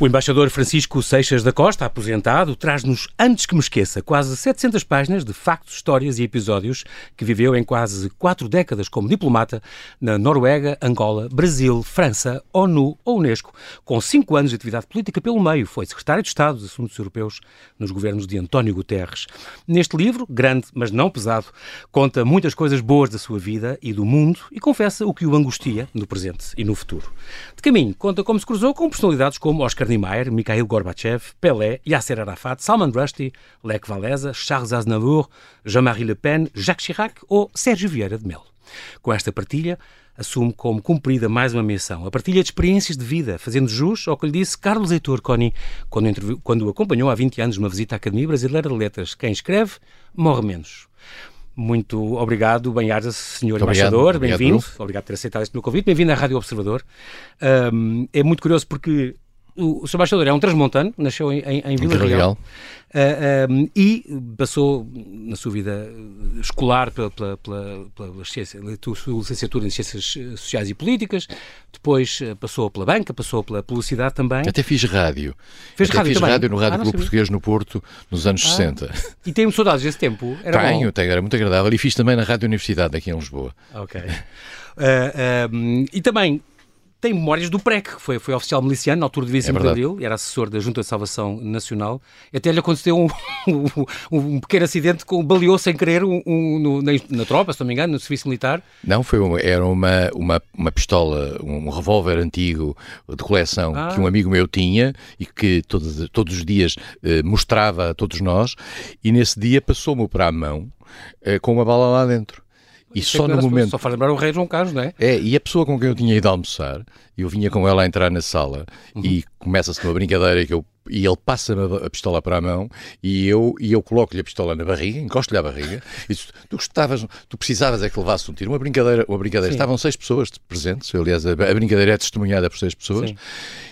O embaixador Francisco Seixas da Costa, aposentado, traz-nos, antes que me esqueça, quase 700 páginas de factos, histórias e episódios que viveu em quase quatro décadas como diplomata na Noruega, Angola, Brasil, França, ONU ou Unesco. Com cinco anos de atividade política pelo meio, foi secretário de Estado dos Assuntos Europeus nos governos de António Guterres. Neste livro, grande, mas não pesado, conta muitas coisas boas da sua vida e do mundo e confessa o que o angustia no presente e no futuro. De caminho, conta como se cruzou com personalidades como Oscar Niemeyer, Mikhail Gorbachev, Pelé, Yasser Arafat, Salman Rushdie, Lech Walesa, Charles Aznavour, Jean-Marie Le Pen, Jacques Chirac ou Sérgio Vieira de Melo. Com esta partilha, assume como cumprida mais uma missão, a partilha de experiências de vida, fazendo jus ao que lhe disse Carlos Heitor Coni quando, quando o acompanhou há 20 anos numa visita à Academia Brasileira de Letras. Quem escreve, morre menos. Muito obrigado, bem-ajas, Sr. Embaixador, bem-vindo. Obrigado por ter aceitado este meu convite. Bem-vindo à Rádio Observador. Um, é muito curioso porque o, o Sr. Embaixador é um transmontano, nasceu em, em, em Vila Real. Real. Uh, um, e passou na sua vida escolar pela, pela, pela, pela ciência, licenciatura em Ciências Sociais e Políticas, depois passou pela banca, passou pela publicidade também. Até fiz rádio. Fez Até rádio fiz também? rádio no Rádio ah, Clube Português no Porto nos anos ah. 60. E tenho saudades desse tempo? Era tenho, bom. tenho, era muito agradável. E fiz também na Rádio Universidade aqui em Lisboa. Ok. Uh, e também tem memórias do PREC, que foi, foi oficial miliciano na altura do 25 é de Abril, era assessor da Junta de Salvação Nacional. Até lhe aconteceu um, um, um pequeno acidente com baleou sem querer um, um na, na, tropa, se não me engano, no serviço militar. Não, foi era uma, uma, uma pistola, um revólver antigo de coleção ah. que um amigo meu tinha e que todos, todos os dias eh, mostrava a todos nós, e nesse dia passou-me para a mão eh, com uma bala lá dentro. E só no momento. Só faz lembrar o Rei João Carlos, não é? É, e a pessoa com quem eu tinha ido almoçar, eu vinha com ela a entrar na sala uhum. e começa-se uma brincadeira que eu e ele passa-me a pistola para a mão e eu, e eu coloco-lhe a pistola na barriga, encosto-lhe a barriga e diz, tu gostavas, tu precisavas é que levasse um tiro. Uma brincadeira, uma brincadeira. Estavam seis pessoas presentes, aliás, a, a brincadeira é testemunhada por seis pessoas. Sim.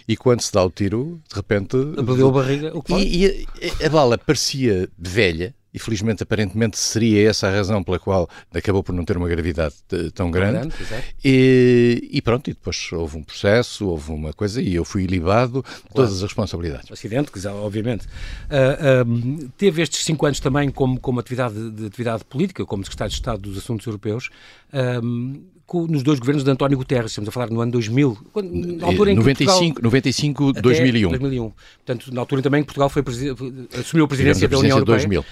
E quando se dá o tiro, de repente. Abriu a barriga. O que e, e a, a bala parecia velha, e felizmente aparentemente seria essa a razão pela qual acabou por não ter uma gravidade tão grande. grande e, e, pronto, e depois houve um processo, houve uma coisa e eu fui libado de claro. todas as responsabilidades. Acidente, obviamente. Uh, uh, teve estes cinco anos também como, como atividade, de atividade política, como secretário de Estado dos Assuntos Europeus. Uh, nos dois governos de António Guterres, estamos a falar no ano 2000, quando, na altura em 95, Portugal, 95 2001. 2001. Portanto, na altura também que Portugal foi, assumiu a presidência, a da União Europeia. 2000. Uh,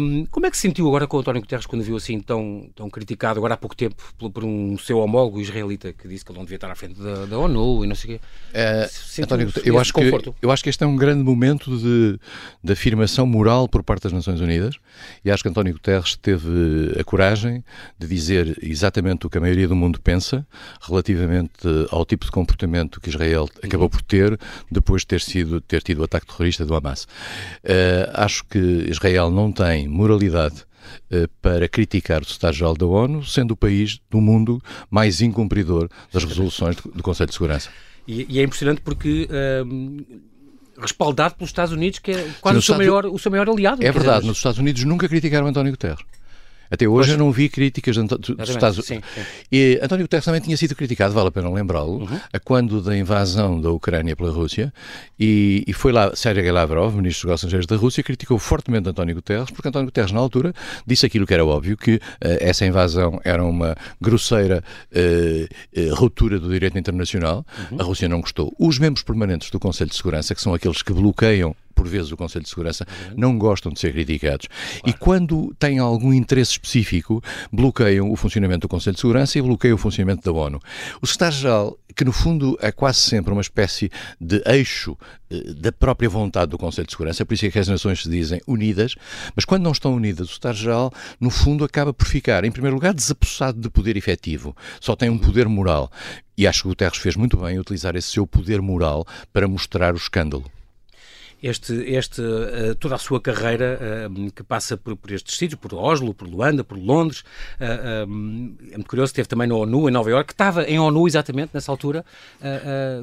um, como é que se sentiu agora com António Guterres quando viu assim tão, tão criticado, agora há pouco tempo, por, por um seu homólogo israelita que disse que ele não devia estar à frente da, da ONU e não sei o quê? Uh, António, eu acho, que, eu acho que este é um grande momento de, de afirmação moral por parte das Nações Unidas e acho que António Guterres teve a coragem de dizer exatamente o que a maioria maioria do mundo pensa relativamente ao tipo de comportamento que Israel acabou por ter depois de ter, sido, ter tido o ataque terrorista do Hamas. Uh, acho que Israel não tem moralidade uh, para criticar o Secretário-Geral da ONU, sendo o país do mundo mais incumpridor das resoluções do, Conselho de Segurança. E, e é impressionante porque. Uh respaldado pelos Estados Unidos, que é quase Sim, o, seu maior, o seu maior aliado. É verdade, nos Estados Unidos nunca criticaram António Guterres. Até hoje pois. eu não vi críticas de dos Estados Unidos. E António Guterres também tinha sido criticado, vale a pena lembrá-lo, uhum. a quando da invasão da Ucrânia pela Rússia, e, e foi lá Sergei Lavrov, ministro dos Negócios Estrangeiros da Rússia, criticou fortemente António Guterres, porque António Guterres, na altura, disse aquilo que era óbvio, que uh, essa invasão era uma grosseira uh, uh, ruptura do direito internacional. Uhum. A Rússia não gostou. Os membros permanentes do Conselho de Segurança, que são aqueles que bloqueiam por vezes o Conselho de Segurança, não gostam de ser criticados. Claro. E quando têm algum interesse específico, bloqueiam o funcionamento do Conselho de Segurança e bloqueiam o funcionamento da ONU. O secretário-geral, que no fundo é quase sempre uma espécie de eixo eh, da própria vontade do Conselho de Segurança, é por isso é que as nações se dizem unidas, mas quando não estão unidas, o secretário-geral, no fundo, acaba por ficar, em primeiro lugar, desapossado de poder efetivo. Só tem um poder moral. E acho que o Guterres fez muito bem utilizar esse seu poder moral para mostrar o escândalo. Este, este, uh, toda a sua carreira uh, que passa por, por, estes sítios, por Oslo, por Luanda, por Londres. Uh, é muito curioso, esteve também na ONU, em Nova Iorque, que estava em ONU exatamente nessa altura,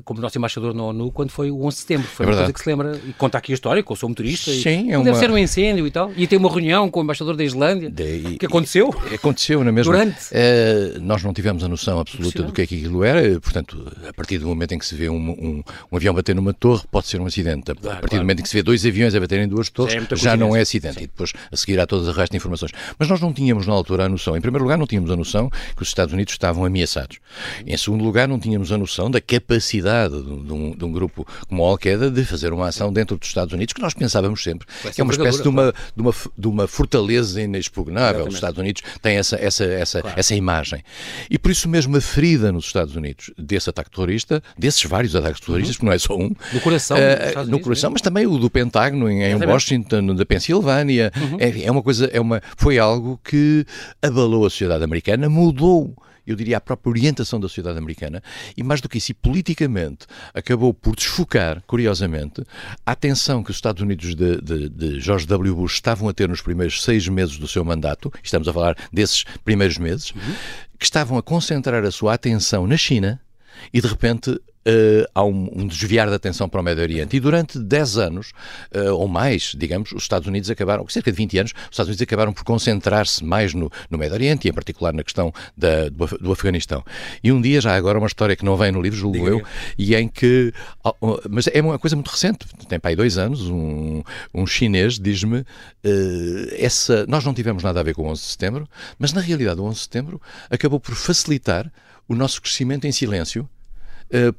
como nosso embaixador na ONU, quando foi o 11 de setembro. Foi é uma coisa que se lembra, e conta aqui a história, que eu sou motorista. Sim, e, é uma... Deve ser um incêndio e tal. E tem uma reunião com o embaixador da Islândia. De... que aconteceu? Aconteceu na mesma. Durante. nós não tivemos a noção absoluta do que é que aquilo era, portanto, a partir do momento em que se vê um, um, um avião bater numa torre, pode ser um acidente. A partir claro. do momento em que se vê dois aviões a baterem duas torres, é já não é acidente. Sim. E depois a seguir há todas as restas de informações. Mas nós não tínhamos na altura a noção, em primeiro lugar, não tínhamos a noção que os Estados Unidos estavam ameaçados. Em segundo lugar, não tínhamos a noção da capacidade de um, de um grupo como a Al-Qaeda de fazer uma ação dentro dos Estados Unidos, que nós pensávamos sempre que é uma espécie de uma, de uma, de uma fortaleza inexpugnável. Exatamente. Os Estados Unidos têm essa, essa, essa, claro. essa imagem. E por isso mesmo a ferida nos Estados Unidos desse ataque terrorista, desses vários ataques terroristas, uhum. porque não é só um. No coração. Uh, no coração, mas também o do Pentágono em, em Washington, da Pensilvânia. Uhum. É, é uma coisa, é uma, foi algo que abalou a sociedade americana, mudou eu diria, a própria orientação da sociedade americana e, mais do que isso, e politicamente, acabou por desfocar, curiosamente, a atenção que os Estados Unidos de, de, de, George W. Bush estavam a ter nos primeiros seis meses do seu mandato, estamos a falar desses primeiros meses, uhum. que estavam a concentrar a sua atenção na China e, de repente, uh, há um, um, desviar da atenção para o Médio Oriente. E durante 10 anos, uh, ou mais, digamos, os Estados Unidos acabaram, cerca de 20 anos, os Estados Unidos acabaram por concentrar-se mais no, no Médio Oriente e, em particular, na questão da, do, do, Afeganistão. E um dia, já agora, uma história que não vem no livro, julgo eu, e em que. Mas é uma coisa muito recente, tem para aí dois anos, um, um chinês diz-me: uh, essa nós não tivemos nada a ver com o 11 de setembro, mas na realidade o 11 de setembro acabou por facilitar o nosso crescimento em silêncio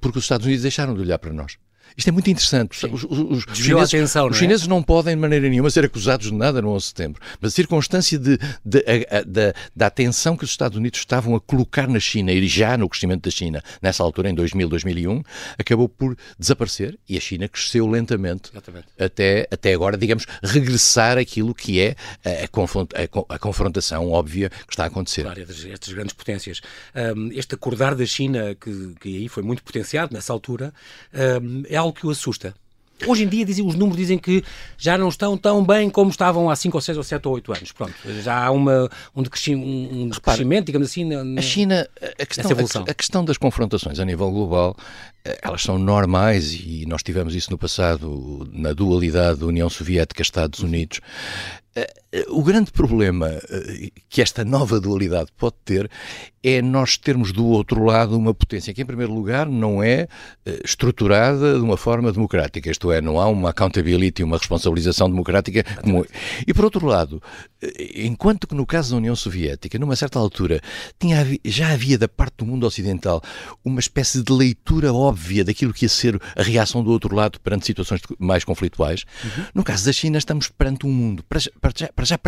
porque os Estados Unidos deixaram de olhar para nós. Isto é muito interessante. Os, os, os, chineses, atenção, os é? chineses não podem, de maneira nenhuma, ser acusados de nada no 11 de setembro. Mas a circunstância de, de, de, da atenção que os Estados Unidos estavam a colocar na China e já no crescimento da China, nessa altura, em 2000, 2001, acabou por desaparecer e a China cresceu lentamente até, até agora, digamos, regressar aquilo que é a, a, a confrontação óbvia que está a acontecer. Claro, estas grandes potências. Um, este acordar da China, que, que aí foi muito potenciado nessa altura, um, é algo que o assusta. Hoje em dia dizem, os números dizem que já não estão tão bem como estavam há 5 ou 6 ou 7 ou 8 anos. Pronto, já há uma, um, decrescimento, um decrescimento digamos assim. Na, a China, a questão, a, a, questão das confrontações a nível global, eh, elas são normais e nós tivemos isso no passado na dualidade União Soviética-Estados Unidos. O grande problema eh, que esta nova dualidade pode ter é nós termos do outro lado uma potência que, em primeiro lugar, não é eh, estruturada de uma forma democrática, isto é, não há uma accountability, uma responsabilização democrática. Como... E, por outro lado, eh, enquanto que no caso da União Soviética, numa certa altura, tinha, já havia da parte do mundo ocidental uma espécie de leitura óbvia daquilo que ia ser a reação do outro lado perante situações mais conflituais, uhum. no caso da China, estamos perante um mundo. Para, para já, para já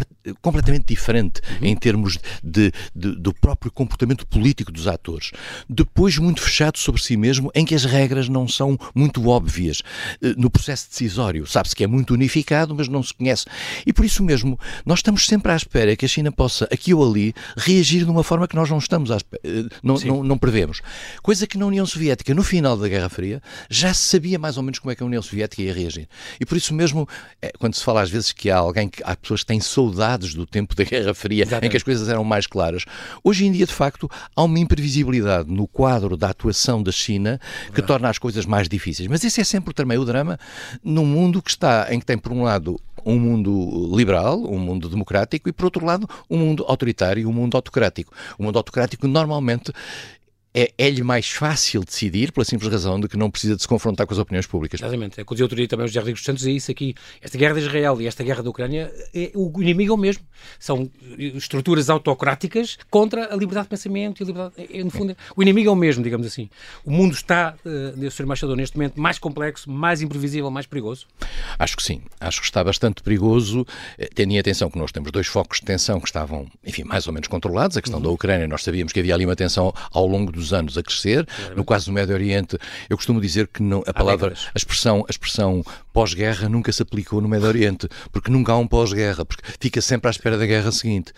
completamente diferente uhum. em termos de, de, do próprio comportamento político dos atores. Depois, muito fechado sobre si mesmo, em que as regras não são muito óbvias. Eh, no processo decisório, sabe-se que é muito unificado, mas não se conhece. E por isso mesmo, nós estamos sempre à espera que a China possa, aqui ou ali, reagir de uma forma que nós não estamos à espera, eh, não, não, não prevemos. Coisa que na União Soviética, no final da Guerra Fria, já se sabia mais ou menos como é que a União Soviética ia reagir. E por isso mesmo, é, quando se fala às vezes que há alguém que há pessoas têm saudades do tempo da Guerra Fria, Exatamente. em que as coisas eram mais claras. Hoje em dia, de facto, há uma imprevisibilidade no quadro da atuação da China que torna as coisas mais difíceis. Mas esse é sempre também o drama num mundo que está, em que tem, por um lado, um mundo liberal, um mundo democrático e, por outro lado, um mundo autoritário, um mundo autocrático. O mundo autocrático normalmente é-lhe mais fácil decidir pela simples razão de que não precisa de se confrontar com as opiniões públicas. Exatamente. É que eu outro dia também os José dos Santos é isso aqui. Esta guerra de Israel e esta guerra da Ucrânia, é, o inimigo é o mesmo. São estruturas autocráticas contra a liberdade de pensamento e a liberdade... É, no fundo, o inimigo é o mesmo, digamos assim. O mundo está, uh, Sr. Embaixador, neste momento mais complexo, mais imprevisível, mais perigoso? Acho que sim. Acho que está bastante perigoso, eh, tendo em atenção que nós temos dois focos de tensão que estavam, enfim, mais ou menos controlados. A questão uhum. da Ucrânia, nós sabíamos que havia ali uma tensão ao longo dos anos a crescer. No caso do Médio Oriente, eu costumo dizer que não, a palavra, a expressão, a expressão pós-guerra nunca se aplicou no Médio Oriente, porque nunca há um pós-guerra, porque fica sempre à espera da guerra seguinte.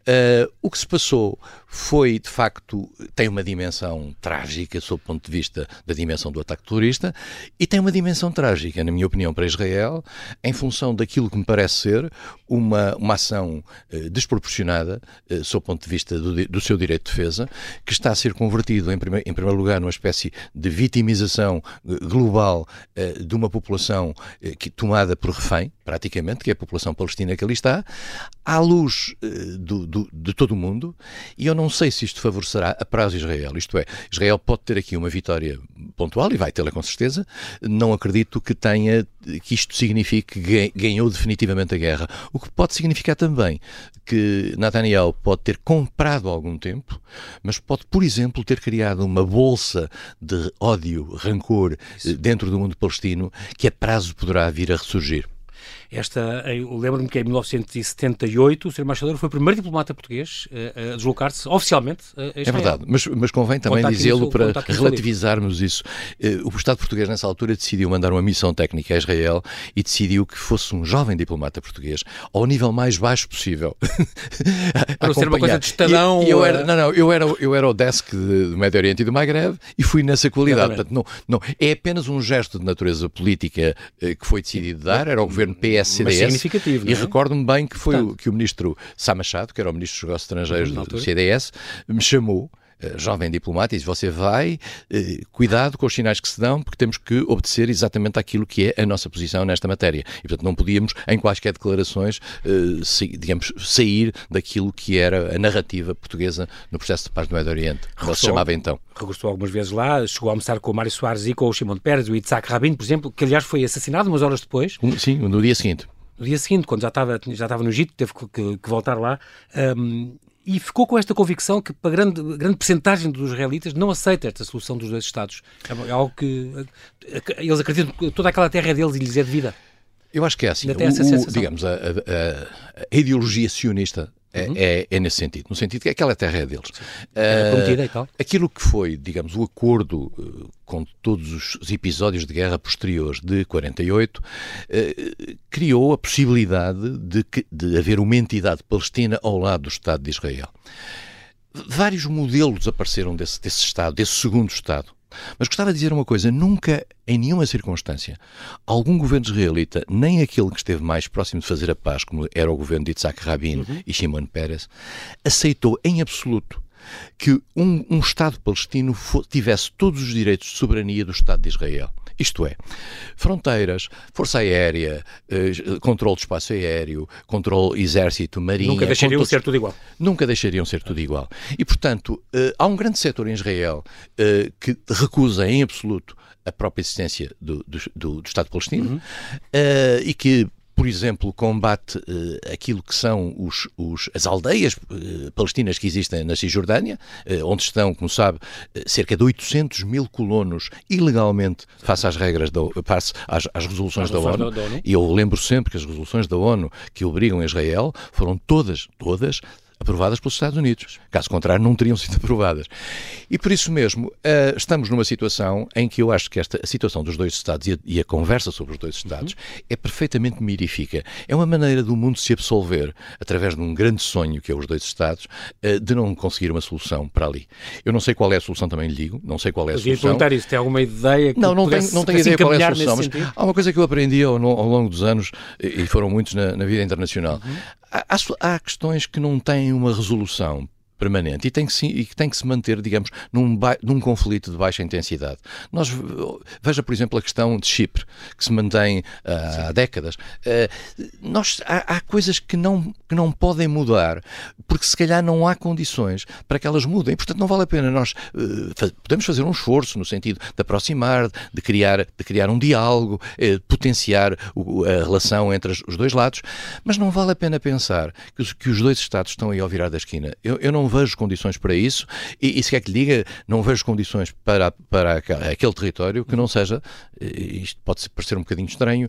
Uh, o que se passou foi, de facto, tem uma dimensão trágica sob o ponto de vista da dimensão do ataque terrorista e tem uma dimensão trágica, na minha opinião, para Israel, em função daquilo que me parece ser uma, uma ação uh, desproporcionada, uh, sob o ponto de vista do, do, seu direito de defesa, que está a ser convertido, em, prime, em primeiro lugar, numa espécie de vitimização global de uma população que, tomada por refém, praticamente, que é a população palestina que ali está, à luz do, do, de todo o mundo, e eu não sei se isto favorecerá a prazo Israel. Isto é, Israel pode ter aqui uma vitória pontual e vai tê-la com certeza. Não acredito que tenha que isto signifique que ganhou definitivamente a guerra. O que pode significar também que Netanyahu pode ter comprado algum tempo, mas pode, por exemplo, ter criado uma bolsa de ódio, rancor Isso. dentro do mundo palestino que a prazo poderá vir a ressurgir. Esta, eu lembro-me que em 1978 o Sr. Embaixador foi o primeiro diplomata português a, a deslocar-se oficialmente a Israel. É verdade, mas, mas convém também dizê-lo para relativizarmos isso. Eh, o Estado português nessa altura decidiu mandar uma missão técnica a Israel e decidiu que fosse um jovem diplomata português ao nível mais baixo possível. para ser uma coisa de estadão. E, eu era, não, não, eu era, eu era o desk do Médio Oriente e do Maghreb e fui nessa qualidade. Portanto, não, não, é apenas um gesto de natureza política eh, que foi decidido dar, era o governo PS CDS. significativo. E é? recordo-me bem que foi o, que o ministro Sá Machado, que era o ministro dos Negócios Estrangeiros do, do CDS, me chamou jovem diplomata e diz, você vai, eh, cuidado com os sinais que se dão, porque temos que obedecer exatamente aquilo que é a nossa posição nesta matéria. E, portanto, não podíamos, em quaisquer declarações, eh, digamos, sair daquilo que era a narrativa portuguesa no processo de paz do Médio Oriente, como se chamava então. Regressou algumas vezes lá, chegou a almoçar com o Mário Soares e com o Shimon Peres, o Itzhak Rabin, por exemplo, que aliás foi assassinado umas horas depois. Sim, no dia seguinte no dia seguinte, quando já estava, já estava no Egito, teve que, que, que voltar lá. Um, e ficou com esta convicção que, para grande, grande percentagem dos israelitas, não aceita esta solução dos dois Estados. É algo que eles acreditam que toda aquela terra é deles e lhes é devida. Eu acho que é assim. O, digamos, a, a, a, ideologia sionista é, uhum. é, é, nesse sentido, no sentido que aquela terra é deles. É prometida e tal. Aquilo que foi, digamos, o acordo uh, com todos os episódios de guerra posteriores de 48, uh, criou a possibilidade de, que, de haver uma entidade palestina ao lado do Estado de Israel. Vários modelos apareceram desse, desse Estado, desse segundo Estado. Mas gostava de dizer uma coisa: nunca, em nenhuma circunstância, algum governo israelita, nem aquele que esteve mais próximo de fazer a paz, como era o governo de Isaac Rabin uhum. e Shimon Peres, aceitou em absoluto que um, um Estado palestino tivesse todos os direitos de soberania do Estado de Israel. Isto é, fronteiras, força aérea, eh, controle de espaço aéreo, controle exército, marinha... Nunca deixariam ser tudo igual. Nunca deixariam ser tudo igual. E, portanto, eh, há um grande setor em Israel eh, que recusa em absoluto a própria existência do, do, do, do Estado palestino uhum. uh, e que por exemplo, combate uh, aquilo que são os, os, as aldeias uh, palestinas que existem na Cisjordânia, uh, onde estão, como sabe, cerca de 800 mil colonos ilegalmente face às regras, da, face às, às resoluções, da, ONU. da ONU. E eu lembro sempre que as resoluções da ONU que obrigam Israel foram todas, todas, aprovadas pelos Estados Unidos. Caso contrário, não teriam sido aprovadas. E por isso mesmo, uh, estamos numa situação em que eu acho que esta a situação dos dois Estados e a, e a conversa sobre os dois Estados uhum. é perfeitamente mirífica. É uma maneira do mundo se absolver, através de um grande sonho que é os dois Estados, uh, de não conseguir uma solução para ali. Eu não sei qual é a solução, também lhe digo, não sei qual é a solução. Eu perguntar isso, tem alguma ideia que Não, não tenho, não tenho ideia qual é a solução, mas há uma coisa que eu aprendi ao, ao longo dos anos, e foram muitos na, na vida internacional. Uhum. Há, há, questões que não têm uma resolução permanente e tem que se, e tem que se manter, digamos, num, num conflito de baixa intensidade. Nós, veja, por exemplo, a questão de Chipre, que se mantém uh, há décadas. Uh, nós, há, há, coisas que não, que não podem mudar, porque se calhar não há condições para que elas mudem. Portanto, não vale a pena nós uh, podemos fazer um esforço no sentido de aproximar, de criar, de criar um diálogo, de potenciar o, a relação entre os dois lados, mas não vale a pena pensar que os, que os dois Estados estão aí ao virar da esquina. Eu, eu não não vejo condições para isso. E, e se quer que lhe diga, não vejo condições para, para aquele território que não seja, isto pode parecer um bocadinho estranho,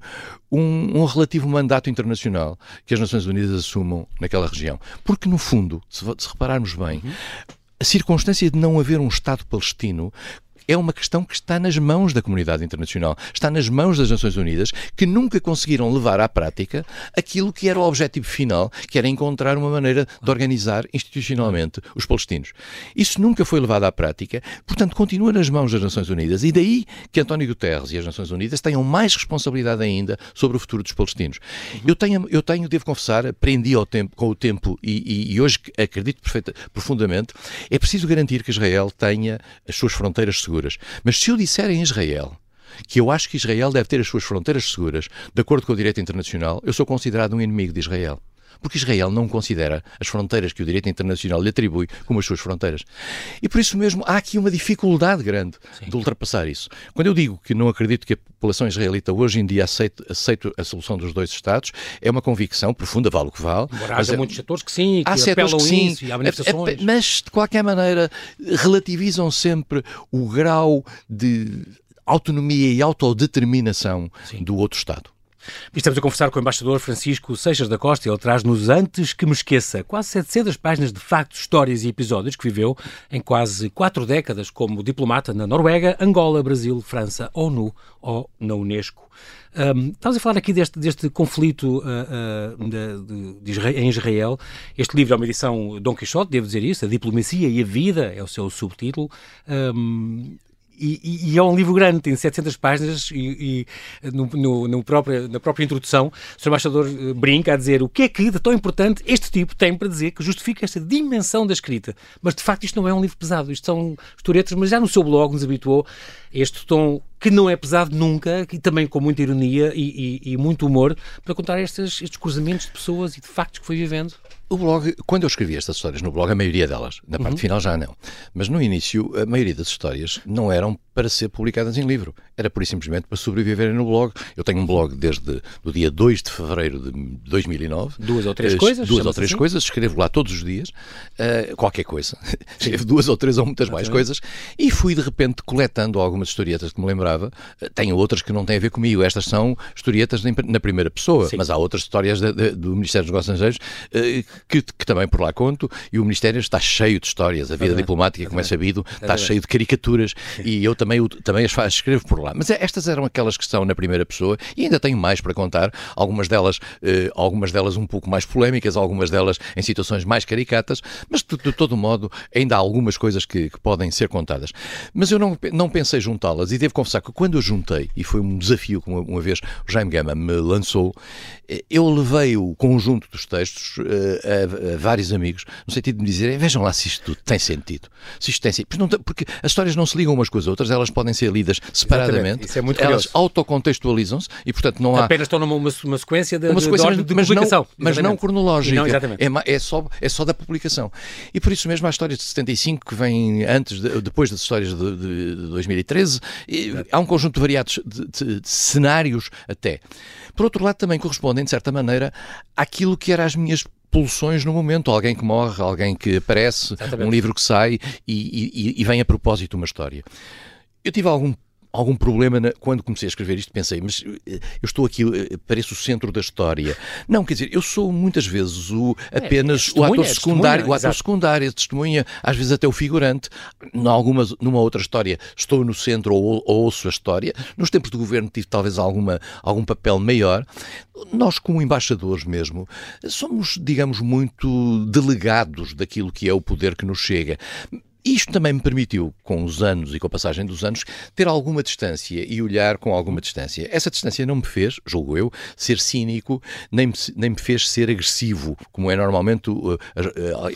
um, um relativo mandato internacional que as Nações Unidas assumam naquela região. Porque, no fundo, se, se repararmos bem, uhum. a circunstância de não haver um Estado palestino é uma questão que está nas mãos da comunidade internacional, está nas mãos das Nações Unidas, que nunca conseguiram levar à prática aquilo que era o objetivo final, que era encontrar uma maneira de organizar institucionalmente os palestinos. Isso nunca foi levado à prática, portanto, continua nas mãos das Nações Unidas. E daí que António Guterres e as Nações Unidas tenham mais responsabilidade ainda sobre o futuro dos palestinos. Eu tenho, eu tenho devo confessar, aprendi ao tempo, com o tempo e, e, e hoje acredito perfeita, profundamente, é preciso garantir que Israel tenha as suas fronteiras seguras seguras. Mas se eu disser em Israel que eu acho que Israel deve ter as suas fronteiras seguras, de acordo com o direito internacional, eu sou considerado um inimigo de Israel porque Israel não considera as fronteiras que o direito internacional lhe atribui como as suas fronteiras. E por isso mesmo há aqui uma dificuldade grande Sim. de ultrapassar isso. Quando eu digo que não acredito que a população israelita hoje em dia aceite, aceite a solução dos dois Estados, é uma convicção profunda, vale o que vale. Embora mas há é, muitos setores que sim, que há setores que sim, isso, há é, manifestações. É, mas, de qualquer maneira, relativizam sempre o grau de autonomia e autodeterminação sim. do outro Estado. Estamos a conversar com o embaixador Francisco Seixas da Costa. Ele traz-nos, antes que me esqueça, quase 700 páginas de factos, histórias e episódios que viveu em quase quatro décadas como diplomata na Noruega, Angola, Brasil, França, ONU ou na Unesco. Um, estamos a falar aqui deste, deste conflito uh, uh, de, de Israel, em Israel. Este livro é uma edição Dom Quixote, devo dizer isso, A Diplomacia e a Vida é o seu subtítulo. Um, e, e, é um livro grande, tem 700 páginas e, e no, no, no próprio, na própria introdução o Sr. Embaixador eh, brinca a dizer o que é que de tão importante este tipo tem para dizer que justifica esta dimensão da escrita. Mas de facto isto não é um livro pesado, isto são historietas, mas já no seu blog nos habituou este tom que não é pesado nunca, e também com muita ironia e, e, e muito humor, para contar estes, estes cruzamentos de pessoas e de factos que foi vivendo. O blog, quando eu escrevi estas histórias no blog, a maioria delas, na parte uhum. final já não, mas no início a maioria das histórias não eram para ser publicadas em livro, era por simplesmente para sobreviverem no blog. Eu tenho um blog desde o dia 2 de fevereiro de 2009. Duas ou três uh, coisas? Duas ou três assim? coisas, escrevo lá todos os dias, uh, qualquer coisa. escrevo duas ou três ou muitas mais coisas e fui de repente coletando algumas historietas que me lembrava. Uh, tenho outras que não têm a ver comigo, estas são historietas na primeira pessoa, Sim. mas há outras histórias de, de, do Ministério dos Negócios Estrangeiros que, que, também por lá conto, e o Ministério está cheio de histórias. A vida diplomática, como é sabido, está cheio de caricaturas, e eu também, também as faço, escrevo por lá. Mas é, estas eram aquelas que estão na primeira pessoa, e ainda tenho mais para contar, algumas delas, eh, algumas delas um pouco mais polémicas, algumas delas em situações mais caricatas, mas de, de todo modo ainda há algumas coisas que, que podem ser contadas. Mas eu não, não pensei juntá-las, e devo confessar que quando eu juntei, e foi um desafio que uma, uma vez o Jaime Gama me lançou, eh, eu levei o conjunto dos textos uh, a, vários amigos, no sentido de me dizerem, vejam lá se isto tem sentido. Se isto tem sentido. Porque as histórias não se ligam umas com as outras, elas podem ser lidas separadamente. Isso é muito elas autocontextualizam-se e, portanto, não há... Apenas estão numa uma, uma sequência de, uma sequência, de, de, de mas publicação. Não, mas não cronológica. Não, é, é, só, é só da publicação. E por isso mesmo há histórias de 75 que vêm antes, de, depois das histórias de, de, de 2013. há um conjunto variados de, de cenários até. Por outro lado, também correspondem, de certa maneira, àquilo que eram as minhas pulsões no momento. Alguém que morre, alguém que aparece, Exatamente. um livro que sai e, e, e vem a propósito uma história. Eu tive algum algum problema na, quando comecei a escrever isto. Pensei, mas eh, eu estou aqui, eh, pareço o centro da história. Não, quer dizer, eu sou muitas vezes o, é, apenas é, é o ator secundário, o ator secundário, a testemunha, às vezes até o figurante. Numa, numa outra história estou no centro ou, ou ouço a história. Nos tempos do governo tive talvez alguma, algum papel maior. Nós, como embaixadores mesmo, somos, digamos, muito delegados daquilo que é o poder que nos chega. Isto também me permitiu, com os anos e com a passagem dos anos, ter alguma distância e olhar com alguma distância. Essa distância não me fez, julgo eu, ser cínico, nem me, nem me fez ser agressivo, como é normalmente uh, uh,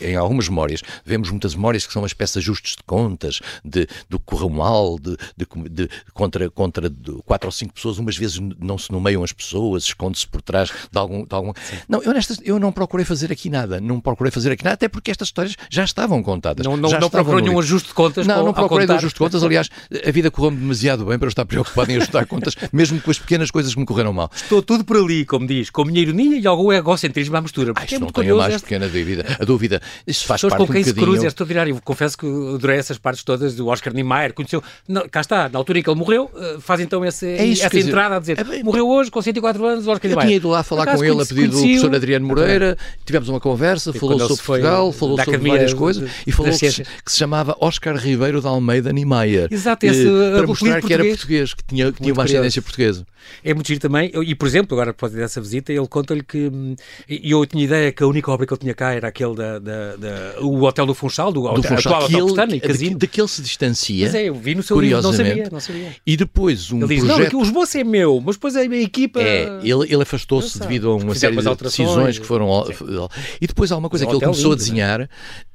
em algumas memórias. Vemos muitas memórias que são uma espécie de ajustes de contas, de, do correu mal, de, de, de, contra, contra quatro ou cinco pessoas, umas vezes não se nomeiam as pessoas, esconde-se por trás de algum. De algum... Não, eu, nestas, eu não procurei fazer aqui nada, não procurei fazer aqui nada, até porque estas histórias já estavam contadas. Não, não, já não procurou nenhum ajuste de contas. Não, não procurei de ajuste de contas. Aliás, a vida correu-me demasiado bem para eu estar preocupado em ajustar contas, mesmo com as pequenas coisas que me correram mal. Estou tudo por ali, como diz, com a minha ironia e algum egocentrismo à mistura. Ah, isto é não tenho mais este... pequena dúvida. A dúvida, isso faz parte com quem um se cruza é extraordinário. Confesso que adorei essas partes todas do Oscar Niemeyer. Conheceu, não, cá está, na altura em que ele morreu, eh, faz então esse, é isso, essa entrada dizer, a dizer, é, morreu hoje com 104 anos, Oscar Niemeyer. Eu tinha ido lá falar com ele a pedido do professor Adriano Moreira, tivemos uma conversa, falou sobre Portugal, falou sobre várias coisas e falou que se, se, chamava Oscar Ribeiro de Almeida Niemeyer. Exato, esse, eh, para mostrar que era português, que tinha, que tinha uma ascendência portuguesa. É muito giro também, e por exemplo, agora por dessa visita, ele conta-lhe que hum, eu tinha ideia que a única obra que ele tinha cá era aquele da, da, da o Hotel do Funchal, do, do Funchal, atual Hotel e Casino. Daquele se distancia. Mas é, eu vi no seu livro, não sabia, não sabia. E depois um ele diz, projeto... não, o esboço é meu, mas depois a minha equipa... É, ele, ele afastou-se devido a uma série de decisões que foram... Sim. E depois há uma coisa que ele começou lindo, a né? desenhar,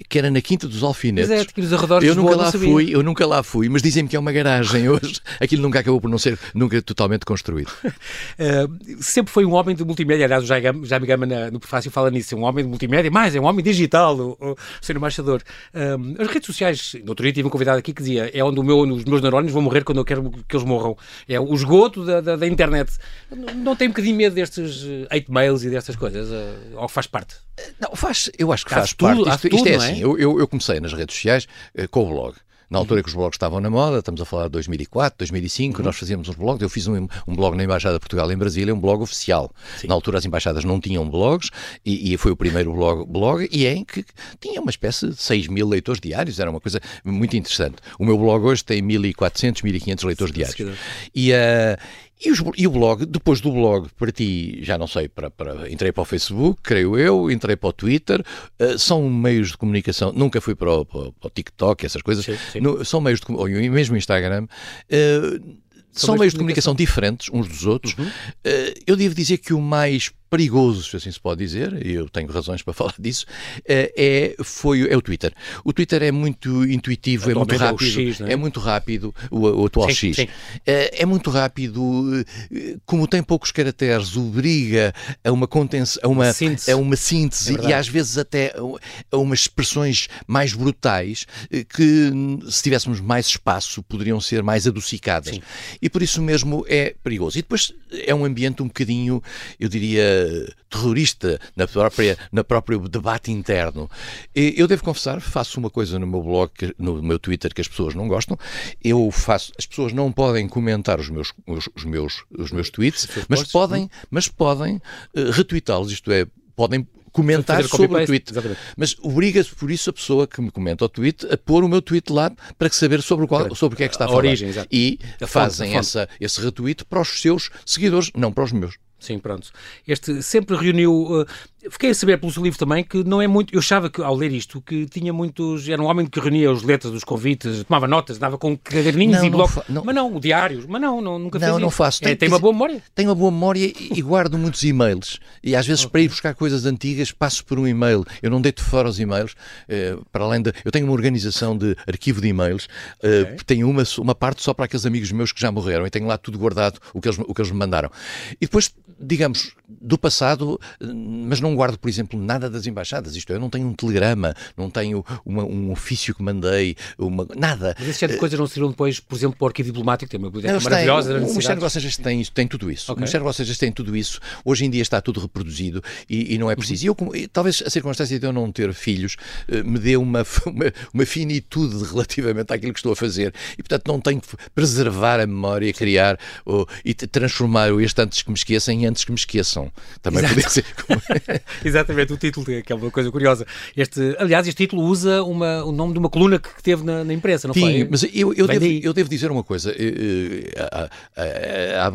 que era na Quinta dos Alfinetes. Que nos arredores eu nunca lá fui, eu nunca lá fui, mas dizem-me que é uma garagem hoje. Aquilo nunca acabou por não ser nunca totalmente construído. Uh, sempre foi um homem de multimédia, aliás, o Jaime Gama no prefácio fala nisso, é um homem de multimédia, mais é um homem digital, o, o ser embaixador. Uh, as redes sociais, no outro dia tive um convidado aqui que dizia, é onde meu, os meus neurónios vão morrer quando eu quero que eles morram. É o esgoto da, da, da internet. Não tem um bocadinho medo destes hate mails e destas coisas? Uh, ou faz parte? Não, faz, eu acho que faz, faz tudo, parte. Isto, tudo, isto é, é assim, eu, eu, eu comecei nas redes sociais uh, com o blog na altura que os blogs estavam na moda, estamos a falar de 2004, 2005, uhum. nós fazíamos uns blogs. Eu fiz um, um, blog na Embaixada de Portugal em Brasília, um blog oficial. Sim. Na altura as embaixadas não tinham blogs e, e, foi o primeiro blog, blog e é em que tinha uma espécie de 6 mil leitores diários, era uma coisa muito interessante. O meu blog hoje tem 1.400, 1.500 leitores diários. E, uh, e, os, e, o blog, depois do blog, para ti, já não sei, para, para, entrei para o Facebook, creio eu, entrei para o Twitter, uh, são meios de comunicação, nunca fui para o, para, o TikTok, essas coisas, sim, sim. No, são meios de ou mesmo Instagram, uh, são meios de comunicação diferentes uns dos outros. Uhum. Uh, eu devo dizer que o mais perigoso, se assim se pode dizer, e eu tenho razões para falar disso, eh, é, foi, é o Twitter. O Twitter é muito intuitivo, é muito rápido. É, X, é? é? muito rápido, o, o atual sim, X. Sim. É, é, muito rápido, eh, como tem poucos caracteres, obriga a uma contenção, a uma, síntese, a uma síntese é e às vezes até a umas expressões mais brutais que, se tivéssemos mais espaço, poderiam ser mais adocicadas. Sim. E por isso mesmo é perigoso. E depois é um ambiente um bocadinho, eu diria, terrorista na própria, na próprio debate interno. Eu devo confessar, faço uma coisa no meu blog, no meu Twitter, que as pessoas não gostam. Eu faço, as pessoas não podem comentar os meus, os, os meus, os meus tweets, mas podem, mas podem uh, retweetá-los, isto é, podem comentar sobre o tweet. Exatamente. Mas obriga-se por isso a pessoa que me comenta o tweet a pôr o meu tweet lá para saber sobre o, qual, sobre o que é que está a, a falar. Origem, e a fazem fonte, essa, esse retweet para os seus seguidores, não para os meus. Sim, pronto. Este sempre reuniu. Uh, fiquei a saber pelo seu livro também que não é muito. Eu achava que, ao ler isto, que tinha muitos. Era um homem que reunia as letras dos convites, tomava notas, dava com caderninhos e blocos. Mas não, diários. Mas não, não nunca não, não faço. É, tem uma boa memória. Tenho uma boa memória e guardo muitos e-mails. E às vezes, okay. para ir buscar coisas antigas, passo por um e-mail. Eu não deito fora os e-mails. Eh, para além de. Eu tenho uma organização de arquivo de e-mails. Eh, okay. Tenho uma, uma parte só para aqueles amigos meus que já morreram. E tenho lá tudo guardado, o que eles, o que eles me mandaram. E depois, digamos, do passado, mas não guardo, por exemplo, nada das embaixadas. Isto é, eu não tenho um telegrama, não tenho uma, um ofício que mandei, uma, nada. Mas esse tipo de coisas não seriam depois, por exemplo, para o arquivo diplomático, tem uma biblioteca maravilhosa. Têm, o Ministério dos Negócios tem, tem tudo isso. Okay. O Ministério dos Negócios tem tudo isso. Hoje em dia está tudo reproduzido e, e não é preciso. Uhum. E eu, talvez a circunstância de eu não ter filhos eh, me dê uma, uma, uma, finitude relativamente àquilo que estou a fazer e, portanto, não tenho que preservar a memória, criar ou, e transformar o este antes que me esqueçam em antes que me esqueçam. Também Exato. ser. Exatamente, o título, que é uma coisa curiosa. Este, aliás, este título usa uma, o nome de uma coluna que teve na, na imprensa, não Sim, foi? mas eu, eu, devo, eu devo dizer uma coisa,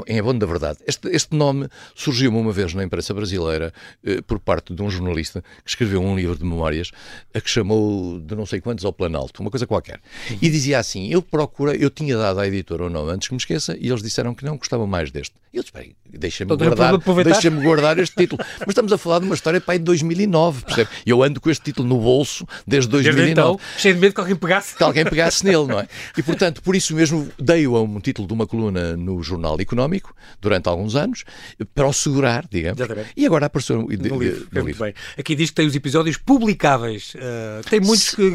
em abono da verdade. Este, este nome surgiu-me uma vez na imprensa brasileira eh, por parte de um jornalista que escreveu um livro de memórias a que chamou de não sei quantos ao Planalto, uma coisa qualquer. E dizia assim: eu procura, eu tinha dado à editora o nome antes que me esqueça e eles disseram que não gostavam mais deste. Eu disse, deixa-me guardar, deixa guardar este título. Mas estamos a falar de uma história pai de 2009, percebe? E eu ando com este título no bolso desde 2009. Desde então, cheio de medo que alguém pegasse. Que alguém pegasse nele, não é? E, portanto, por isso mesmo dei-o a um título de uma coluna no Jornal Económico, durante alguns anos, para o segurar, digamos. Exatamente. E agora apareceu no, livro. No livro. Bem. Aqui diz que tem os episódios publicáveis. Uh, tem muitos Se... que,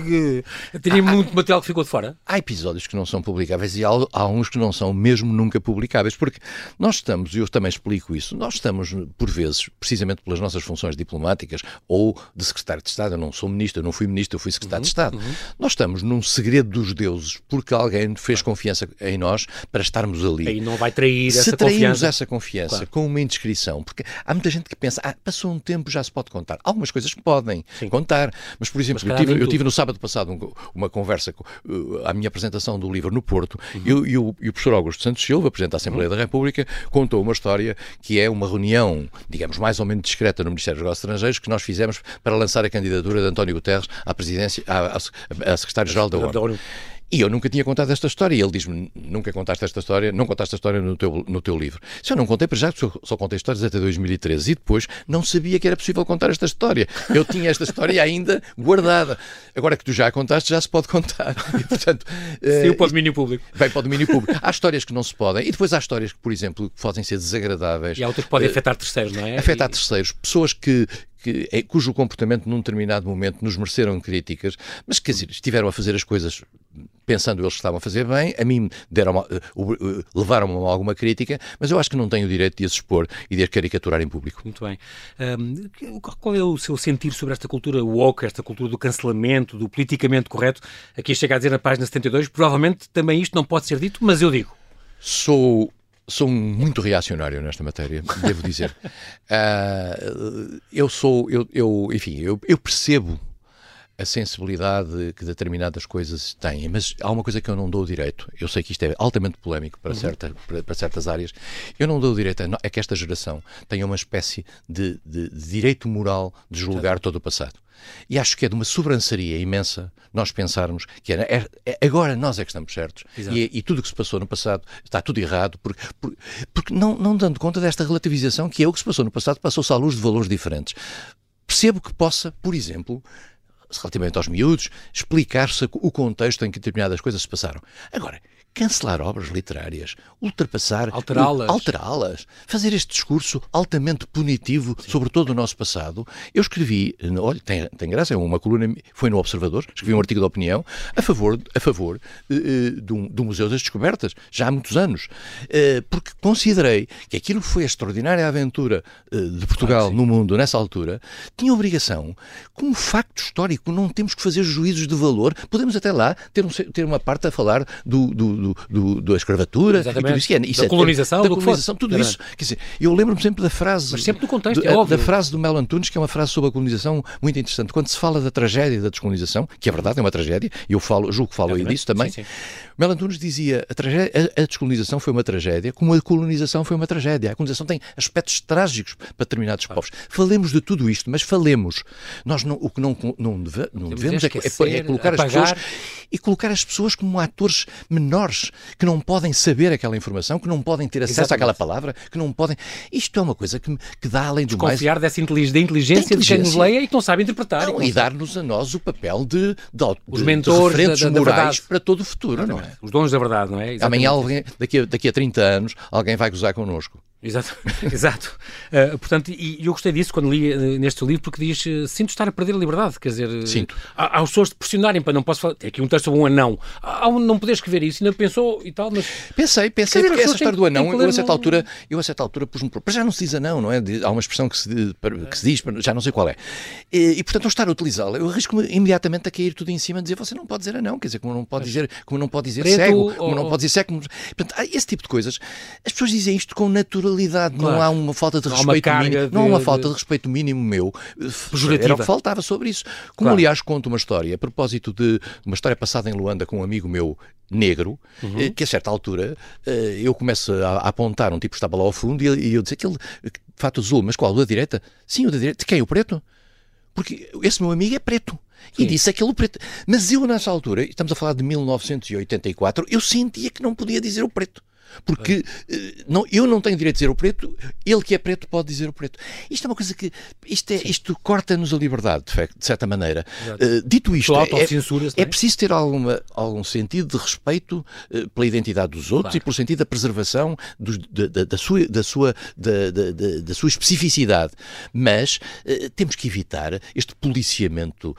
que teria muito material que ficou de fora. Há episódios que não são publicáveis e há, há uns que não são mesmo nunca publicáveis, porque nós estamos, e eu também explico isso, nós estamos, por vezes, precisamente pelas nossas funções diplomáticas ou de secretário de Estado, eu não sou ministro, eu não fui ministro, eu fui secretário uhum, de Estado, uhum. nós estamos num segredo dos deuses porque alguém fez confiança em nós para estarmos ali. E não vai trair Se essa confiança. essa confiança claro. com uma indiscrição, porque há muita gente que pensa, ah, passou um tempo, já se pode contar. Algumas coisas podem Sim. contar, mas, por exemplo, mas, eu, tive, eu tive no sábado passado um, uma conversa, uh, a minha apresentação do livro no Porto, uhum. eu, e, o, e o professor Augusto Santos Silva, Presidente da Assembleia uhum. da República, contou uma história que é uma reunião, digamos, mais ou menos discreta no Ministério dos Negócios Estrangeiros que nós fizemos para lançar a candidatura de António Guterres à presidência, à, à, à secretário-geral da ONU. E eu nunca tinha contado esta história. E ele diz-me: nunca contaste esta história, não contaste a história no teu, no teu livro. Se eu não contei, para já, só, só contei histórias até 2013. E depois não sabia que era possível contar esta história. Eu tinha esta história ainda guardada. Agora que tu já a contaste, já se pode contar. E, portanto, Sim, uh, para o domínio público. Bem, para o domínio público. Há histórias que não se podem. E depois há histórias que, por exemplo, podem ser desagradáveis. E há outras que podem uh, afetar terceiros, não é? Afetar e... terceiros. Pessoas que, que, é, cujo comportamento num determinado momento nos mereceram críticas, mas quer dizer, estiveram a fazer as coisas pensando eles que estavam a fazer bem, a mim deram uh, uh, levaram-me a alguma crítica, mas eu acho que não tenho o direito de as expor e de as caricaturar em público. Muito bem. Um, qual é o seu sentir sobre esta cultura woke, esta cultura do cancelamento, do politicamente correto? Aqui chega a dizer na página 72, provavelmente também isto não pode ser dito, mas eu digo. Sou sou muito reacionário nesta matéria, devo dizer. Uh, eu sou, eu, eu enfim, eu, eu, percebo a sensibilidade que determinadas coisas têm, mas há uma coisa que eu não dou direito. Eu sei que isto é altamente polémico para, uhum. certa, para, para, certas áreas. Eu não dou direito a, é que esta geração tenha uma espécie de, de, de direito moral de julgar todo o passado. E acho que é de uma sobranceria imensa nós pensarmos que é agora nós é que estamos certos e, e, tudo o que se passou no passado está tudo errado, porque, porque, porque não, não dando conta desta relativização que é o que se passou no passado, passou-se à luz de valores diferentes. Percebo que possa, por exemplo, relativamente aos miúdos, explicar-se o contexto em que determinadas coisas se passaram. Agora, cancelar obras literárias, ultrapassar, alterá-las, alterá-las, fazer este discurso altamente punitivo Sim. sobre todo o nosso passado. Eu escrevi, olha, tem, tem graça, é uma coluna, foi no Observador, escrevi um artigo de opinião a favor, a favor uh, do, do, Museu das Descobertas, já há muitos anos, uh, porque considerei que aquilo que foi a extraordinária aventura uh, de Portugal no mundo nessa altura, tinha obrigação, como facto histórico, não temos que fazer juízos de valor, podemos até lá ter, um, ter uma parte a falar do, do do, do, da escravatura Exatamente. e tudo isso. É, isso da é, colonização, da colonização tudo Exatamente. isso. Quer dizer, eu lembro-me sempre da frase. Mas sempre no contexto, do, é óbvio. Da frase do Melo Antunes, que é uma frase sobre a colonização muito interessante. Quando se fala da tragédia da descolonização, que é verdade, é uma tragédia, e eu falo, julgo que falo aí disso também. Sim, sim. Melo Antunes dizia a, tragédia, a, a, descolonização foi uma tragédia, como a colonização foi uma tragédia. A colonização tem aspectos trágicos para determinados ah. povos. Falemos de tudo isto, mas falemos. Nós não, o que não, não, deve, não devemos é, é, é, colocar apagar. as pessoas e colocar as pessoas como atores menores que não podem saber aquela informação, que não podem ter acesso Exatamente. àquela palavra, que não podem. Isto é uma coisa que, que dá além do Desconfiar mais. Desconfiar dessa inteligência, inteligência, de quem nos leia e que não sabe interpretar. Não, e, e dar-nos a nós o papel de, de, Os mentores de referentes da, da, morais para todo o futuro, Exatamente. não é? Os donos da verdade, não é? Exatamente. Amanhã, alguém, daqui, a, daqui a 30 anos, alguém vai gozar connosco. Exato, exato. Uh, portanto, e eu gostei disso quando li uh, neste livro, porque diz: uh, sinto estar a perder a liberdade. Quer dizer, Sinto. há, há as pessoas de pressionarem para não posso falar. Tem aqui um texto sobre um anão. Há um não poder escrever isso, ainda pensou e tal, mas. Pensei, pensei, porque essa história do anão, eu a certa altura, eu a certa altura pus-me. Para já não se diz anão, não é? Há uma expressão que se, que se diz, já não sei qual é. E, e portanto, não estar a utilizá-la, eu arrisco-me imediatamente a cair tudo em cima e dizer: você não pode dizer anão, quer dizer, como não pode dizer, como não pode dizer Preto, cego, como ou... não pode dizer cego. Como... Portanto, esse tipo de coisas. As pessoas dizem isto com naturalidade, claro. não há uma falta de respeito mínimo. De, não há uma falta de respeito mínimo meu. Pejorativa. Era o que faltava sobre isso. Como, claro. aliás, conto uma história, a propósito de uma história passada em Luanda com um amigo meu negro, uhum. Eh, que a certa altura eh, eu começo a, apontar um tipo que estava lá ao fundo e eu disse aquele de fato azul, mas qual? O da direita? Sim, o da direita. De quem? O preto? Porque esse meu amigo é preto. Sim. E disse aquele preto. Mas eu, nessa altura, estamos a falar de 1984, eu sentia que não podia dizer o preto. Porque uh, não, eu não tenho direito de dizer o preto, ele que é preto pode dizer o preto. Isto é uma coisa que. Isto, é, isto corta-nos a liberdade, de, facto, de certa maneira. Uh, dito isto, é, é, é, preciso ter alguma, algum sentido de respeito uh, pela identidade dos outros claro. e pelo sentido da preservação dos, da, da, da, sua, da, sua, da, da, da, sua especificidade. Mas temos que evitar este policiamento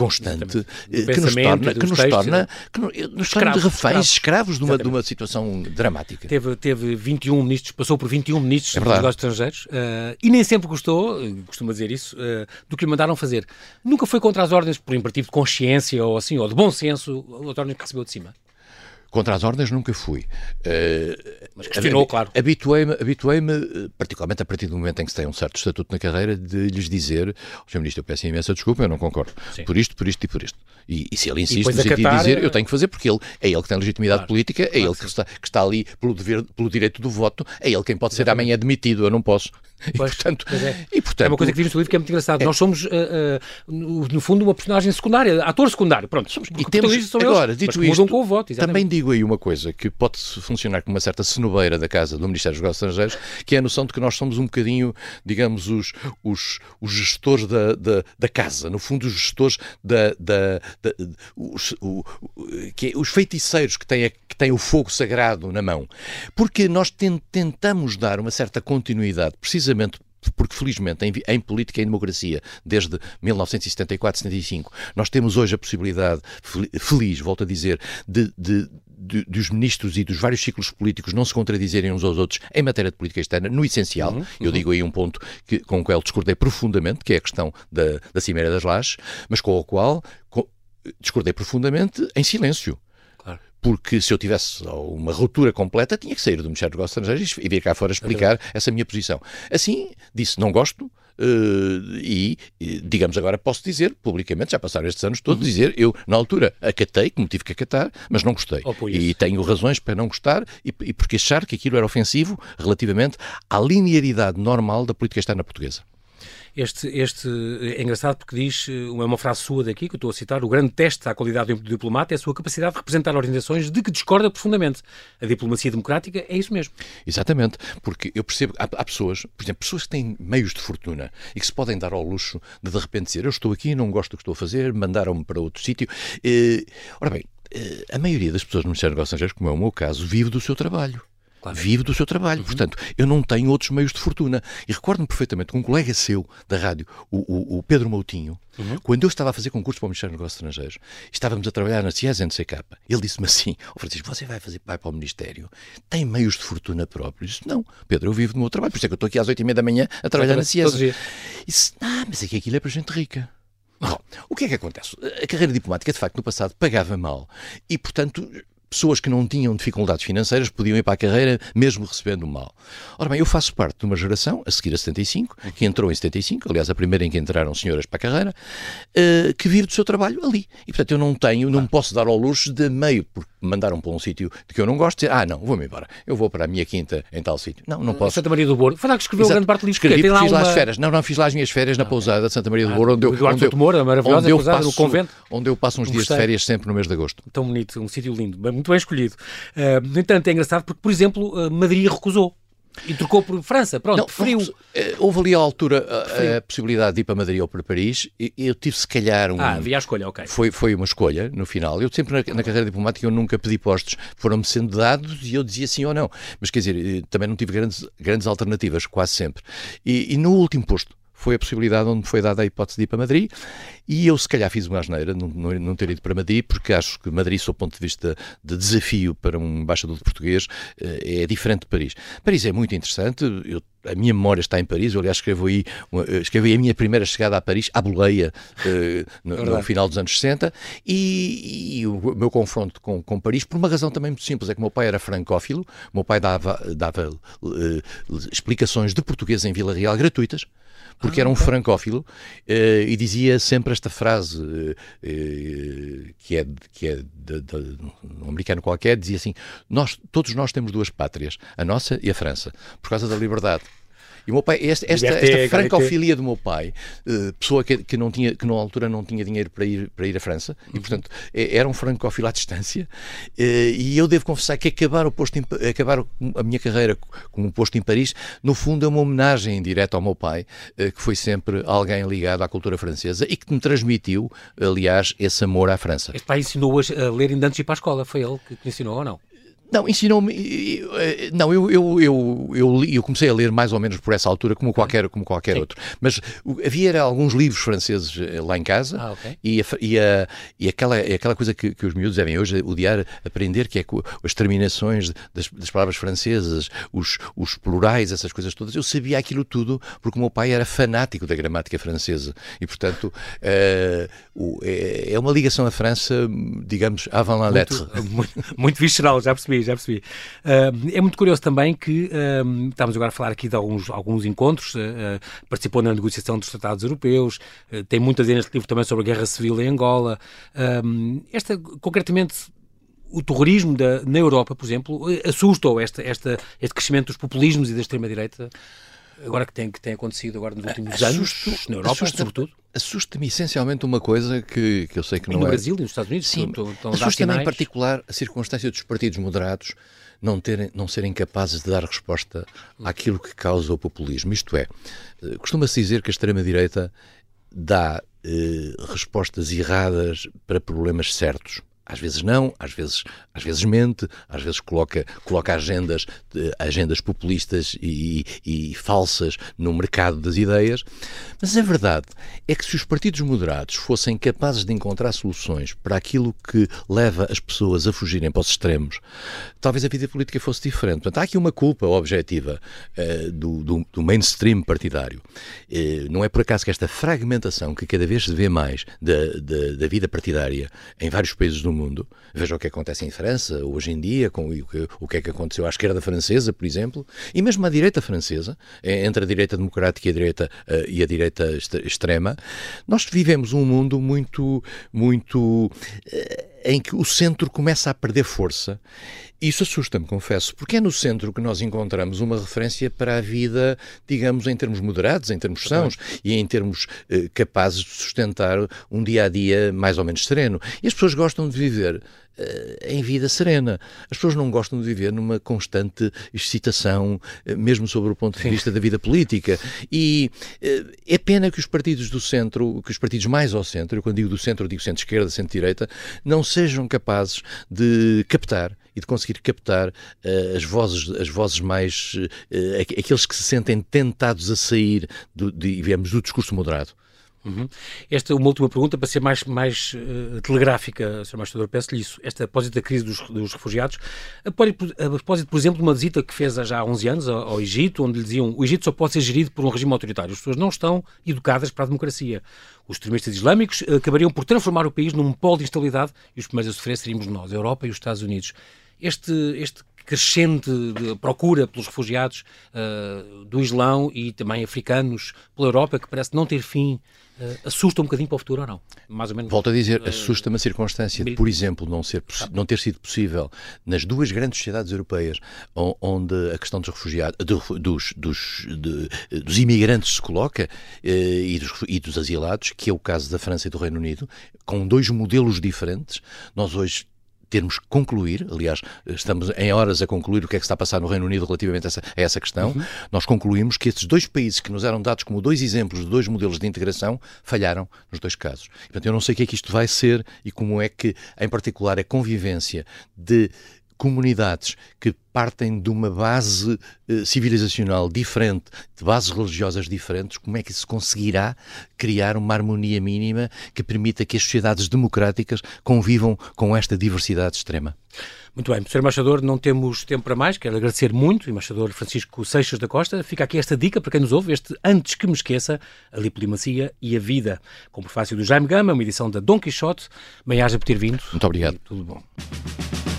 constante eh, que nos torna, que nos torna, que nos torna de reféns, escravos, de, uma, de uma situação dramática. Teve, teve 21 ministros, passou por 21 ministros é dos negócios estrangeiros uh, e nem sempre gostou, eh, costuma dizer isso, uh, do que lhe mandaram fazer. Nunca foi contra as ordens por imperativo de consciência ou assim, ou de bom senso, as ordens que recebeu de cima. Contra as ordens nunca fui. Uh, Mas questionou, claro. Habituei-me, habituei-me, particularmente a partir do momento em que se tem um certo estatuto na carreira, de lhes dizer, Sr. Ministro, eu peço imensa desculpa, eu não concordo. Sim. Por isto, por isto e por isto. E, e se ele insiste no sentido de dizer, eu tenho que fazer, porque ele é ele que tem legitimidade claro. política, é claro ele que está, que está ali pelo, dever, pelo direito do voto, é ele quem pode ser amanhã admitido, eu não posso. E, portanto, é. e, portanto, é uma coisa que vimos no livro que é muito engraçado. É. Nós somos, uh, uh, no, fundo, uma personagem secundária, ator secundário. Pronto, somos, e temos, são agora, eles, dito isto, com o voto. Exatamente. Também digo aí uma coisa que pode funcionar como uma certa cenobeira da casa do Ministério dos Negócios Estrangeiros, que é a noção de que nós somos um bocadinho, digamos, os, os, os gestores da, da, da, casa, no fundo, os gestores da. da, da os, o, que é, os feiticeiros que têm, que têm o fogo sagrado na mão. Porque nós tentamos dar uma certa continuidade, precisamente porque felizmente em, em, política e em democracia, desde 1974, 75, nós temos hoje a possibilidade, feliz, volto a dizer, de, de, de, dos ministros e dos vários ciclos políticos não se contradizerem uns aos outros em matéria de política externa, no essencial. Uhum, Eu uhum. digo aí um ponto que, com o qual discordei profundamente, que é a questão da, da Cimeira das Lajes, mas com o qual com, discordei profundamente em silêncio porque se eu tivesse uma ruptura completa, tinha que sair do Ministério dos Negócios Estrangeiros e vir cá fora explicar é essa minha posição. Assim, disse, não gosto, Uh, e, digamos agora, posso dizer publicamente, já passaram estes anos todos, uhum. dizer eu, na altura, acatei, como tive que acatar, mas não gostei. Oh, e tenho razões para não gostar e, e porque achar que aquilo era ofensivo relativamente à linearidade normal da política externa portuguesa. Este, este é engraçado porque diz, é uma frase sua daqui, que eu estou a citar, o grande teste à qualidade do diplomata é a sua capacidade de representar organizações de que discorda profundamente. A diplomacia democrática é isso mesmo. Exatamente, porque eu percebo, há, há pessoas, por exemplo, pessoas que têm meios de fortuna e que se podem dar ao luxo de de repente dizer, eu estou aqui, não gosto do que estou a fazer, mandaram-me para outro sítio. Eh, ora bem, eh, a maioria das pessoas no Ministério dos Negócios Estrangeiros, como é o meu caso, vive do seu trabalho. Claro. Vive do seu trabalho. Uhum. Portanto, eu não tenho outros meios de fortuna. E recordo-me perfeitamente que um colega seu da rádio, o, o, o Pedro Moutinho, uhum. quando eu estava a fazer concurso para o Ministério dos Negócios Estrangeiros, estávamos a trabalhar na CIES NCK, ele disse-me assim: oh, Francisco, você vai fazer vai para o Ministério? Tem meios de fortuna próprios? Disse, não, Pedro, eu vivo do meu trabalho. Por isso é que eu estou aqui às oito e meia da manhã a trabalhar na CIES. E disse: ah, mas é que aquilo é para gente rica. Bom, o que é que acontece? A carreira diplomática, de facto, no passado pagava mal e, portanto, pessoas que não tinham dificuldades financeiras podiam ir para a carreira mesmo recebendo mal. Ora bem, eu faço parte de uma geração, a seguir a 75, que entrou em 75, aliás, a primeira em que entraram senhoras para a carreira, uh, que vive do seu trabalho ali. E, portanto, eu não tenho, não posso dar ao luxo de meio, porque mandaram para um sítio de que eu não gosto, dizer, ah, não, vou-me embora, eu vou para a minha quinta em tal sítio. Não, não posso. Santa Maria do Boro. Foi lá que escreveu Exato. grande parte do livro. Escrevi, fiz uma... lá as férias. Não, não, fiz lá as minhas férias na ah, pousada de Santa Maria do Boro, onde eu, onde eu, Moura, maravilhosa onde eu pousada, passo, convento. Onde eu passo uns dias de férias sempre no mês de agosto. Tão bonito, um sítio lindo, muito bem escolhido. Uh, no entanto, é engraçado porque, por exemplo, uh, Madrid recusou. E trocou por França, pronto, não, preferiu. Eh, houve ali à altura a, a, possibilidade de ir para Madrid ou para Paris. E eu tive se calhar um. Ah, havia a escolha, ok. Foi, foi uma escolha no final. Eu sempre na, na carreira diplomática eu nunca pedi postos. Foram-me sendo dados e eu dizia sim ou não. Mas quer dizer, também não tive grandes, grandes alternativas, quase sempre. E, e no último posto foi a possibilidade onde me foi dada a hipótese de ir para Madrid e eu se calhar fiz uma asneira não, não, não ter ido para Madrid porque acho que Madrid, sob o ponto de vista de desafio para um embaixador de português, eh, é diferente de Paris. Paris é muito interessante, eu, a minha memória está em Paris, eu aliás escrevo aí, escrevi a minha primeira chegada a Paris, à boleia, eh, no, no, final dos anos 60 e, e o meu confronto com, com, Paris por uma razão também muito simples, é que o meu pai era francófilo, o meu pai dava, dava explicações de português em Vila Real gratuitas, porque ah, era um francófilo uh, e dizia sempre esta frase uh, que é, que é de, de, um americano qualquer, dizia assim, nós, todos nós temos duas pátrias, a nossa e a França, por causa da liberdade. E o meu pai, esta, esta, esta francofilia do meu pai, uh, pessoa que, que, não tinha, que na altura não tinha dinheiro para ir, para ir à França, uhum. e portanto é, era um francófilo à distância, uh, e eu devo confessar que acabar, o posto em, acabar a minha carreira com um posto em Paris, no fundo é uma homenagem direta ao meu pai, uh, que foi sempre alguém ligado à cultura francesa e que me transmitiu, aliás, esse amor à França. Este pai ensinou a ler ainda antes de ir para a escola, foi ele que ensinou ou não? Não, ensinou-me. Eh, não, eu, eu, eu, eu, eu, comecei a ler mais ou menos por essa altura, como qualquer, como qualquer outro. Mas havia alguns livros franceses eh, lá em casa ah, okay. e, a, e, a, e aquela, aquela coisa que, que os miúdos devem hoje odiar aprender, que é as terminações das, das palavras francesas, os, os plurais, essas coisas todas. Eu sabia aquilo tudo porque o meu pai era fanático da gramática francesa e, portanto, uh, é, é uma ligação à França, digamos, avant la lettre. Muito, muito, muito visceral, já percebi já percebi. Uh, é muito curioso também que uh, estamos agora a falar aqui de alguns, alguns encontros, uh, participou na negociação dos tratados europeus, tem muitas a neste livro também sobre a guerra civil em Angola. esta, concretamente, o terrorismo da, na Europa, por exemplo, assusta-o esta, esta, este crescimento dos populismos e da extrema-direita? Agora que tem, que tem acontecido agora nos últimos Assusto, anos, na Europa, assusta, sobretudo? Assusta-me essencialmente uma coisa que, que eu sei que não e no é... Brasil e nos Estados Unidos. Sim, assusta-me em particular a circunstância dos partidos moderados não, terem, não serem capazes de dar resposta àquilo que causa o populismo. Isto é, eh, costuma-se dizer que a extrema-direita dá eh, respostas erradas para problemas certos. Às vezes não, às vezes, às vezes mente, às vezes coloca, coloca agendas, agendas populistas e, e, falsas no mercado das ideias. Mas a verdade é que se os partidos moderados fossem capazes de encontrar soluções para aquilo que leva as pessoas a fugirem para os extremos, talvez a vida política fosse diferente. Portanto, há aqui uma culpa objetiva uh, do, do, do, mainstream partidário. Uh, não é por acaso que esta fragmentação que cada vez se vê mais da, da, da vida partidária em vários países do mundo mundo. Veja o que acontece em França, hoje em dia, com o que, o que é que aconteceu à esquerda francesa, por exemplo, e mesmo à direita francesa, é, entre a direita democrática e a direita, uh, e a direita extrema. Nós vivemos um mundo muito, muito. Em que o centro começa a perder força. Isso assusta-me, confesso, porque é no centro que nós encontramos uma referência para a vida, digamos, em termos moderados, em termos sãos e em termos eh, capazes de sustentar um dia a dia mais ou menos sereno. E as pessoas gostam de viver em vida serena. As pessoas não gostam de viver numa constante excitação, eh, mesmo sobre o ponto de vista da vida política. E eh, é pena que os partidos do centro, que os partidos mais ao centro, eu quando digo do centro, digo centro-esquerda, centro-direita, não sejam capazes de captar e de conseguir captar uh, as vozes as vozes mais uh, aqueles que se sentem tentados a sair do, de, digamos, do discurso moderado. Uhum. Esta uma última pergunta, para ser mais, mais uh, telegráfica, Sr. Embaixador, peço-lhe isso. Esta, a da crise dos, dos refugiados, a propósito, por exemplo, de uma visita que fez já há 11 anos ao, ao Egito, onde lhe diziam o Egito só pode ser gerido por um regime autoritário. As pessoas não estão educadas para a democracia. Os extremistas islâmicos acabariam por transformar o país num polo de instabilidade e os primeiros a sofrer seríamos nós, a Europa e os Estados Unidos. Este, este crescente procura pelos refugiados uh, do Islão e também africanos pela Europa, que parece não ter fim, assusta um bocadinho para o futuro ou não? Mais ou menos. Volto a dizer, uh, assusta-me a circunstância de, por exemplo, não, ser, não ter sido possível nas duas grandes sociedades europeias onde a questão dos refugiados, dos, dos, de, dos imigrantes se coloca e dos, e dos asilados, que é o caso da França e do Reino Unido, com dois modelos diferentes, nós hoje termos que concluir, aliás, estamos em horas a concluir o que é que está a passar no Reino Unido relativamente a essa, a essa questão, uhum. nós concluímos que esses dois países que nos eram dados como dois exemplos de dois modelos de integração falharam nos dois casos. Portanto, eu não sei o que é que isto vai ser e como é que, em particular, a convivência de comunidades que partem de uma base eh, civilizacional diferente, de bases religiosas diferentes, como é que se conseguirá criar uma harmonia mínima que permita que as sociedades democráticas convivam com esta diversidade extrema? Muito bem, Sr. Embaixador, não temos tempo para mais. Quero agradecer muito, Embaixador Francisco Seixas da Costa. Fica aqui esta dica para quem nos ouve, este Antes que me esqueça, a diplomacia e a vida, com o prefácio do Jaime Gama, uma edição da Dom Quixote. Bem-aja por ter vindo. Muito obrigado. tudo bom.